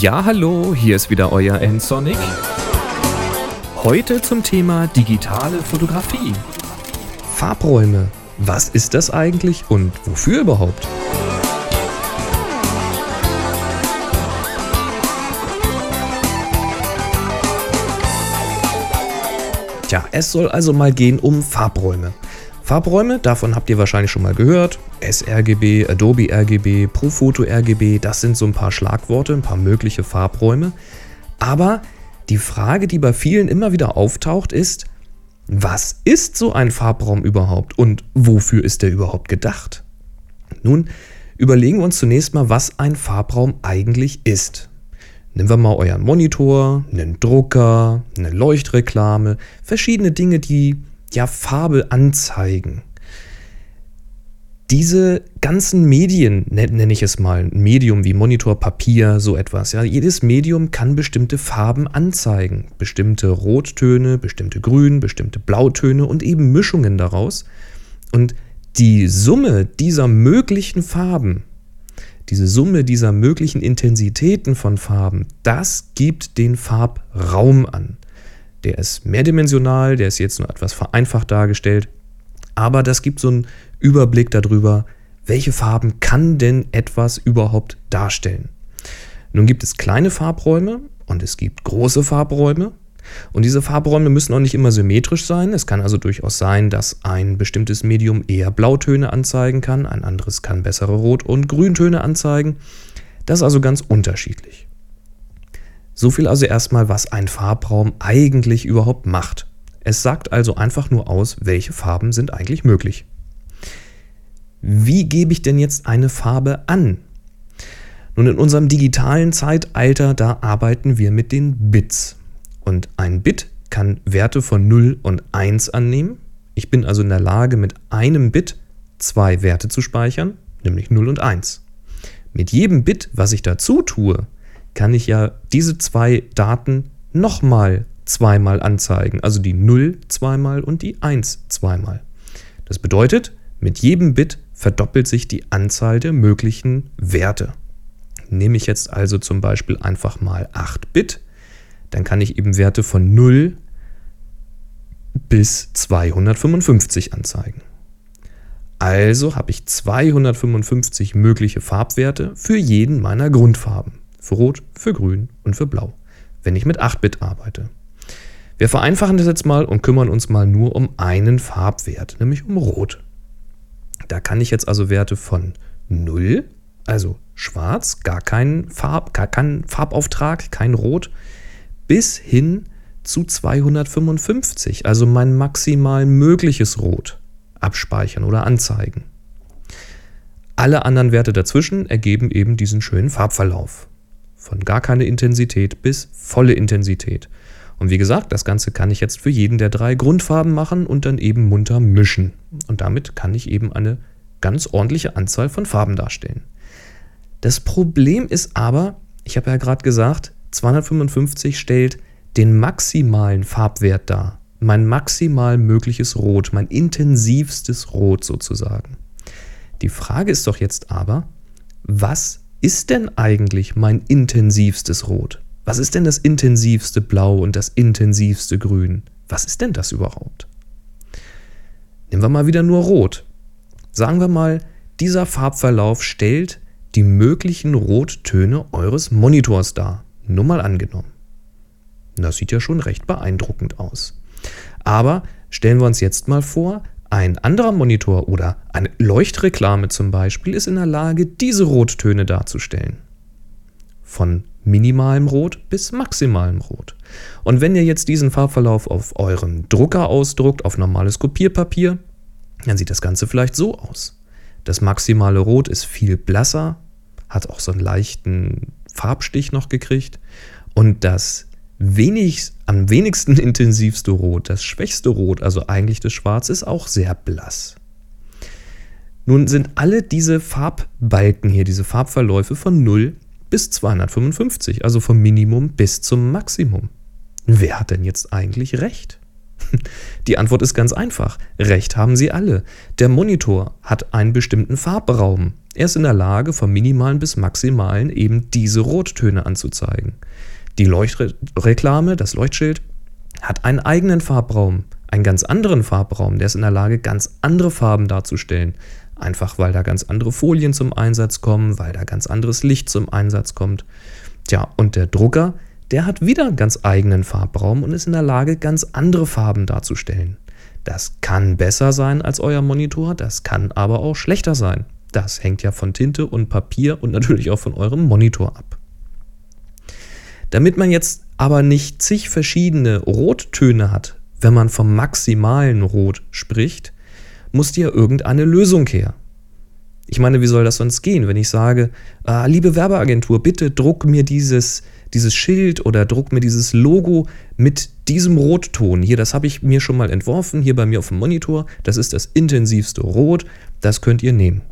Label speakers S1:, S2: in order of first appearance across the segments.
S1: Ja, hallo, hier ist wieder euer N-Sonic. Heute zum Thema digitale Fotografie.
S2: Farbräume. Was ist das eigentlich und wofür überhaupt? Tja, es soll also mal gehen um Farbräume. Farbräume, davon habt ihr wahrscheinlich schon mal gehört. sRGB, Adobe RGB, Profoto RGB, das sind so ein paar Schlagworte, ein paar mögliche Farbräume. Aber die Frage, die bei vielen immer wieder auftaucht, ist, was ist so ein Farbraum überhaupt und wofür ist der überhaupt gedacht? Nun, überlegen wir uns zunächst mal, was ein Farbraum eigentlich ist. Nehmen wir mal euren Monitor, einen Drucker, eine Leuchtreklame, verschiedene Dinge, die ja Farbe anzeigen. Diese ganzen Medien, nenne ich es mal, Medium wie Monitor, Papier, so etwas, ja, jedes Medium kann bestimmte Farben anzeigen. Bestimmte Rottöne, bestimmte Grün, bestimmte Blautöne und eben Mischungen daraus. Und die Summe dieser möglichen Farben diese Summe dieser möglichen Intensitäten von Farben, das gibt den Farbraum an. Der ist mehrdimensional, der ist jetzt nur etwas vereinfacht dargestellt, aber das gibt so einen Überblick darüber, welche Farben kann denn etwas überhaupt darstellen. Nun gibt es kleine Farbräume und es gibt große Farbräume und diese Farbräume müssen auch nicht immer symmetrisch sein. Es kann also durchaus sein, dass ein bestimmtes Medium eher Blautöne anzeigen kann, ein anderes kann bessere Rot- und Grüntöne anzeigen. Das ist also ganz unterschiedlich. So viel also erstmal, was ein Farbraum eigentlich überhaupt macht. Es sagt also einfach nur aus, welche Farben sind eigentlich möglich. Wie gebe ich denn jetzt eine Farbe an? Nun, in unserem digitalen Zeitalter, da arbeiten wir mit den Bits. Und ein Bit kann Werte von 0 und 1 annehmen. Ich bin also in der Lage, mit einem Bit zwei Werte zu speichern, nämlich 0 und 1. Mit jedem Bit, was ich dazu tue, kann ich ja diese zwei Daten nochmal zweimal anzeigen. Also die 0 zweimal und die 1 zweimal. Das bedeutet, mit jedem Bit verdoppelt sich die Anzahl der möglichen Werte. Nehme ich jetzt also zum Beispiel einfach mal 8 Bit, dann kann ich eben Werte von 0 bis 255 anzeigen. Also habe ich 255 mögliche Farbwerte für jeden meiner Grundfarben. Für Rot, für Grün und für Blau, wenn ich mit 8-Bit arbeite. Wir vereinfachen das jetzt mal und kümmern uns mal nur um einen Farbwert, nämlich um Rot. Da kann ich jetzt also Werte von 0, also schwarz, gar keinen Farb, gar keinen Farbauftrag, kein Rot, bis hin zu 255, also mein maximal mögliches Rot, abspeichern oder anzeigen. Alle anderen Werte dazwischen ergeben eben diesen schönen Farbverlauf. Von gar keine Intensität bis volle Intensität. Und wie gesagt, das Ganze kann ich jetzt für jeden der drei Grundfarben machen und dann eben munter mischen. Und damit kann ich eben eine ganz ordentliche Anzahl von Farben darstellen. Das Problem ist aber, ich habe ja gerade gesagt, 255 stellt den maximalen Farbwert dar. Mein maximal mögliches Rot, mein intensivstes Rot sozusagen. Die Frage ist doch jetzt aber, was ist denn eigentlich mein intensivstes Rot? Was ist denn das intensivste Blau und das intensivste Grün? Was ist denn das überhaupt? Nehmen wir mal wieder nur Rot. Sagen wir mal, dieser Farbverlauf stellt die möglichen Rottöne eures Monitors dar. Nur mal angenommen. Das sieht ja schon recht beeindruckend aus. Aber stellen wir uns jetzt mal vor, ein anderer Monitor oder eine Leuchtreklame zum Beispiel ist in der Lage, diese Rottöne darzustellen. Von minimalem Rot bis maximalem Rot. Und wenn ihr jetzt diesen Farbverlauf auf eurem Drucker ausdruckt, auf normales Kopierpapier, dann sieht das Ganze vielleicht so aus. Das maximale Rot ist viel blasser, hat auch so einen leichten Farbstich noch gekriegt. Und das wenig, am wenigsten intensivste Rot, das schwächste Rot, also eigentlich das Schwarz, ist auch sehr blass. Nun sind alle diese Farbbalken hier, diese Farbverläufe von 0 bis 255, also vom Minimum bis zum Maximum. Wer hat denn jetzt eigentlich recht? Die Antwort ist ganz einfach. Recht haben sie alle. Der Monitor hat einen bestimmten Farbraum Er ist in der Lage, vom minimalen bis maximalen eben diese Rottöne anzuzeigen. Die Leuchtreklame, das Leuchtschild, hat einen eigenen Farbraum, einen ganz anderen Farbraum. Der ist in der Lage, ganz andere Farben darzustellen. Einfach weil da ganz andere Folien zum Einsatz kommen, weil da ganz anderes Licht zum Einsatz kommt. Tja, und der Drucker, der hat wieder einen ganz eigenen Farbraum und ist in der Lage, ganz andere Farben darzustellen. Das kann besser sein als euer Monitor, das kann aber auch schlechter sein. Das hängt ja von Tinte und Papier und natürlich auch von eurem Monitor ab. Damit man jetzt aber nicht zig verschiedene Rottöne hat, wenn man vom maximalen Rot spricht, muss dir irgendeine Lösung her. Ich meine, wie soll das sonst gehen, wenn ich sage, ah, liebe Werbeagentur, bitte druck mir dieses, dieses Schild oder druck mir dieses Logo mit diesem Rotton. Hier, das habe ich mir schon mal entworfen, hier bei mir auf dem Monitor. Das ist das intensivste Rot, das könnt ihr nehmen.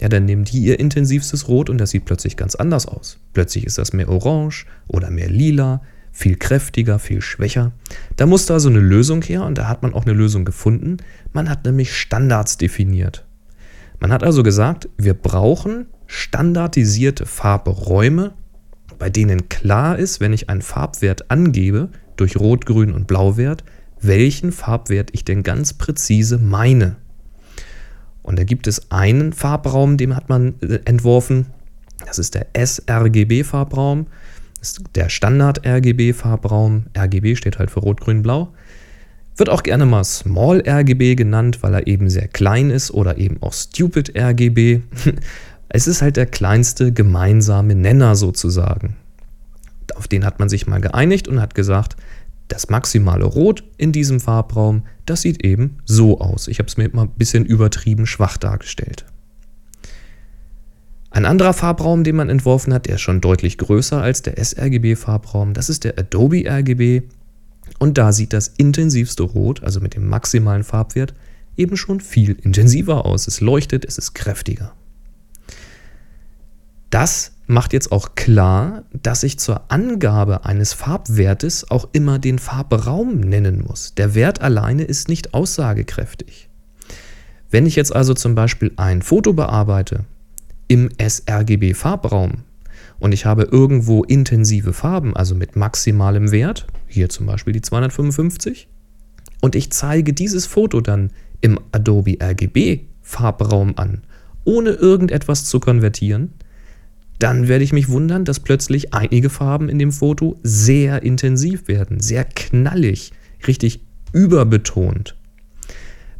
S2: Ja, dann nehmen die ihr intensivstes Rot und das sieht plötzlich ganz anders aus. Plötzlich ist das mehr orange oder mehr lila, viel kräftiger, viel schwächer. Da muss da so eine Lösung her und da hat man auch eine Lösung gefunden. Man hat nämlich Standards definiert. Man hat also gesagt, wir brauchen standardisierte Farbräume, bei denen klar ist, wenn ich einen Farbwert angebe, durch Rot, Grün und Blauwert, welchen Farbwert ich denn ganz präzise meine. Und da gibt es einen Farbraum, den hat man äh, entworfen. Das ist der sRGB-Farbraum. Das ist der Standard-RGB-Farbraum. RGB steht halt für Rot, Grün, Blau. Wird auch gerne mal Small RGB genannt, weil er eben sehr klein ist oder eben auch Stupid RGB. Es ist halt der kleinste gemeinsame Nenner sozusagen. Auf den hat man sich mal geeinigt und hat gesagt, das maximale Rot in diesem Farbraum, das sieht eben so aus. Ich habe es mir mal ein bisschen übertrieben schwach dargestellt. Ein anderer Farbraum, den man entworfen hat, der ist schon deutlich größer als der sRGB-Farbraum, das ist der Adobe RGB. Und da sieht das intensivste Rot, also mit dem maximalen Farbwert, eben schon viel intensiver aus. Es leuchtet, es ist kräftiger. Das macht jetzt auch klar, dass ich zur Angabe eines Farbwertes auch immer den Farbraum nennen muss. Der Wert alleine ist nicht aussagekräftig. Wenn ich jetzt also zum Beispiel ein Foto bearbeite im sRGB-Farbraum und ich habe irgendwo intensive Farben, also mit maximalem Wert, hier zum Beispiel die 255, und ich zeige dieses Foto dann im Adobe RGB-Farbraum an, ohne irgendetwas zu konvertieren, dann werde ich mich wundern, dass plötzlich einige Farben in dem Foto sehr intensiv werden, sehr knallig, richtig überbetont.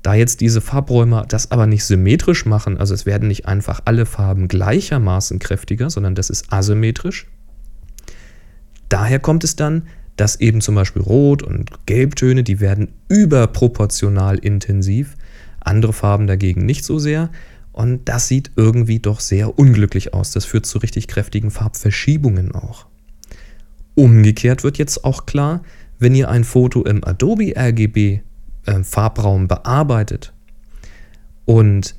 S2: Da jetzt diese Farbräume das aber nicht symmetrisch machen, also es werden nicht einfach alle Farben gleichermaßen kräftiger, sondern das ist asymmetrisch. Daher kommt es dann, dass eben zum Beispiel Rot- und Gelbtöne, die werden überproportional intensiv, andere Farben dagegen nicht so sehr. Und das sieht irgendwie doch sehr unglücklich aus. Das führt zu richtig kräftigen Farbverschiebungen auch. Umgekehrt wird jetzt auch klar, wenn ihr ein Foto im Adobe RGB äh, Farbraum bearbeitet und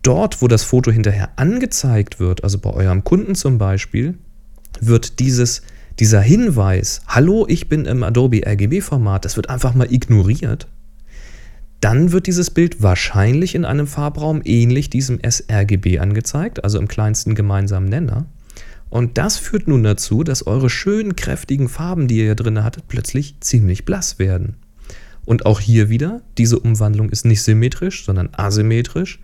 S2: dort, wo das Foto hinterher angezeigt wird, also bei eurem Kunden zum Beispiel, wird dieses, dieser Hinweis, hallo, ich bin im Adobe RGB Format, das wird einfach mal ignoriert dann wird dieses Bild wahrscheinlich in einem Farbraum ähnlich diesem sRGB angezeigt, also im kleinsten gemeinsamen Nenner. Und das führt nun dazu, dass eure schönen kräftigen Farben, die ihr hier drin hattet, plötzlich ziemlich blass werden. Und auch hier wieder, diese Umwandlung ist nicht symmetrisch, sondern asymmetrisch.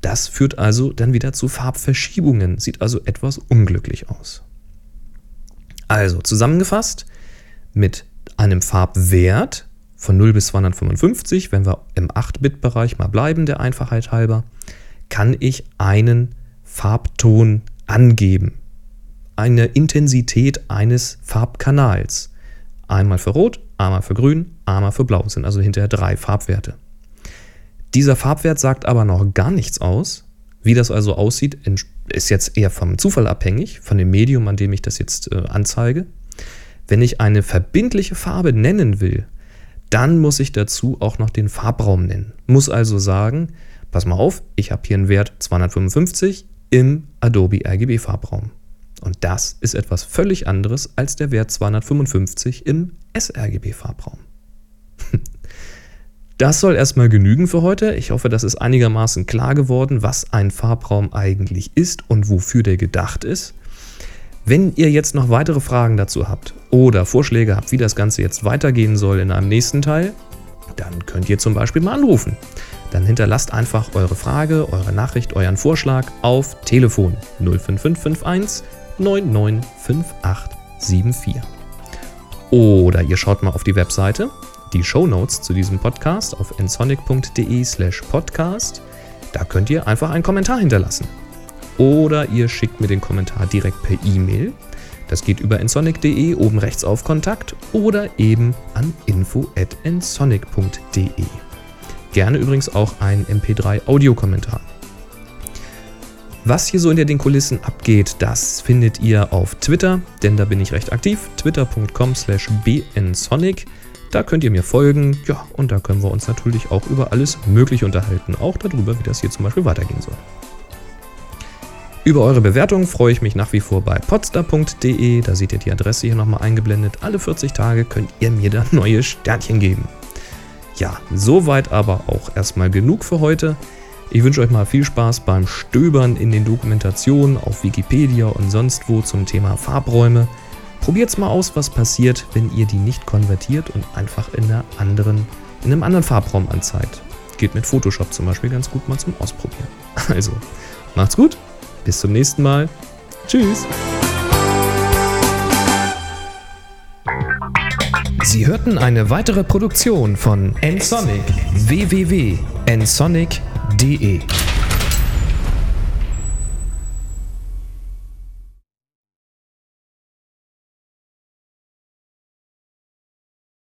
S2: Das führt also dann wieder zu Farbverschiebungen, sieht also etwas unglücklich aus. Also zusammengefasst, mit einem Farbwert von 0 bis 255, wenn wir im 8-Bit-Bereich mal bleiben, der Einfachheit halber, kann ich einen Farbton angeben. Eine Intensität eines Farbkanals. Einmal für Rot, einmal für Grün, einmal für Blau. sind also hinterher drei Farbwerte. Dieser Farbwert sagt aber noch gar nichts aus. Wie das also aussieht, ist jetzt eher vom Zufall abhängig, von dem Medium, an dem ich das jetzt äh, anzeige. Wenn ich eine verbindliche Farbe nennen will, dann muss ich dazu auch noch den Farbraum nennen. Muss also sagen, pass mal auf, ich habe hier einen Wert 255 im Adobe RGB Farbraum. Und das ist etwas völlig anderes als der Wert 255 im sRGB Farbraum. Das soll erstmal genügen für heute. Ich hoffe, das ist einigermaßen klar geworden, was ein Farbraum eigentlich ist und wofür der gedacht ist. Wenn ihr jetzt noch weitere Fragen dazu habt oder Vorschläge habt, wie das Ganze jetzt weitergehen soll in einem nächsten Teil, dann könnt ihr zum Beispiel mal anrufen. Dann hinterlasst einfach eure Frage, eure Nachricht, euren Vorschlag auf Telefon 05551 995874. Oder ihr schaut mal auf die Webseite die Show Notes zu diesem Podcast auf nsonic.de slash podcast. Da könnt ihr einfach einen Kommentar hinterlassen. Oder ihr schickt mir den Kommentar direkt per E-Mail. Das geht über nsonic.de oben rechts auf Kontakt oder eben an info.nsonic.de. Gerne übrigens auch ein MP3 Audiokommentar. Was hier so hinter den Kulissen abgeht, das findet ihr auf Twitter, denn da bin ich recht aktiv. twitter.com slash bnsonic. Da könnt ihr mir folgen, ja, und da können wir uns natürlich auch über alles Mögliche unterhalten, auch darüber, wie das hier zum Beispiel weitergehen soll. Über eure Bewertung freue ich mich nach wie vor bei podstar.de, da seht ihr die Adresse hier nochmal eingeblendet. Alle 40 Tage könnt ihr mir da neue Sternchen geben. Ja, soweit aber auch erstmal genug für heute. Ich wünsche euch mal viel Spaß beim Stöbern in den Dokumentationen auf Wikipedia und sonst wo zum Thema Farbräume. Probiert's mal aus, was passiert, wenn ihr die nicht konvertiert und einfach in, einer anderen, in einem anderen Farbraum anzeigt. Geht mit Photoshop zum Beispiel ganz gut mal zum Ausprobieren. Also, macht's gut, bis zum nächsten Mal. Tschüss.
S1: Sie hörten eine weitere Produktion von nsonic www.nsonic.de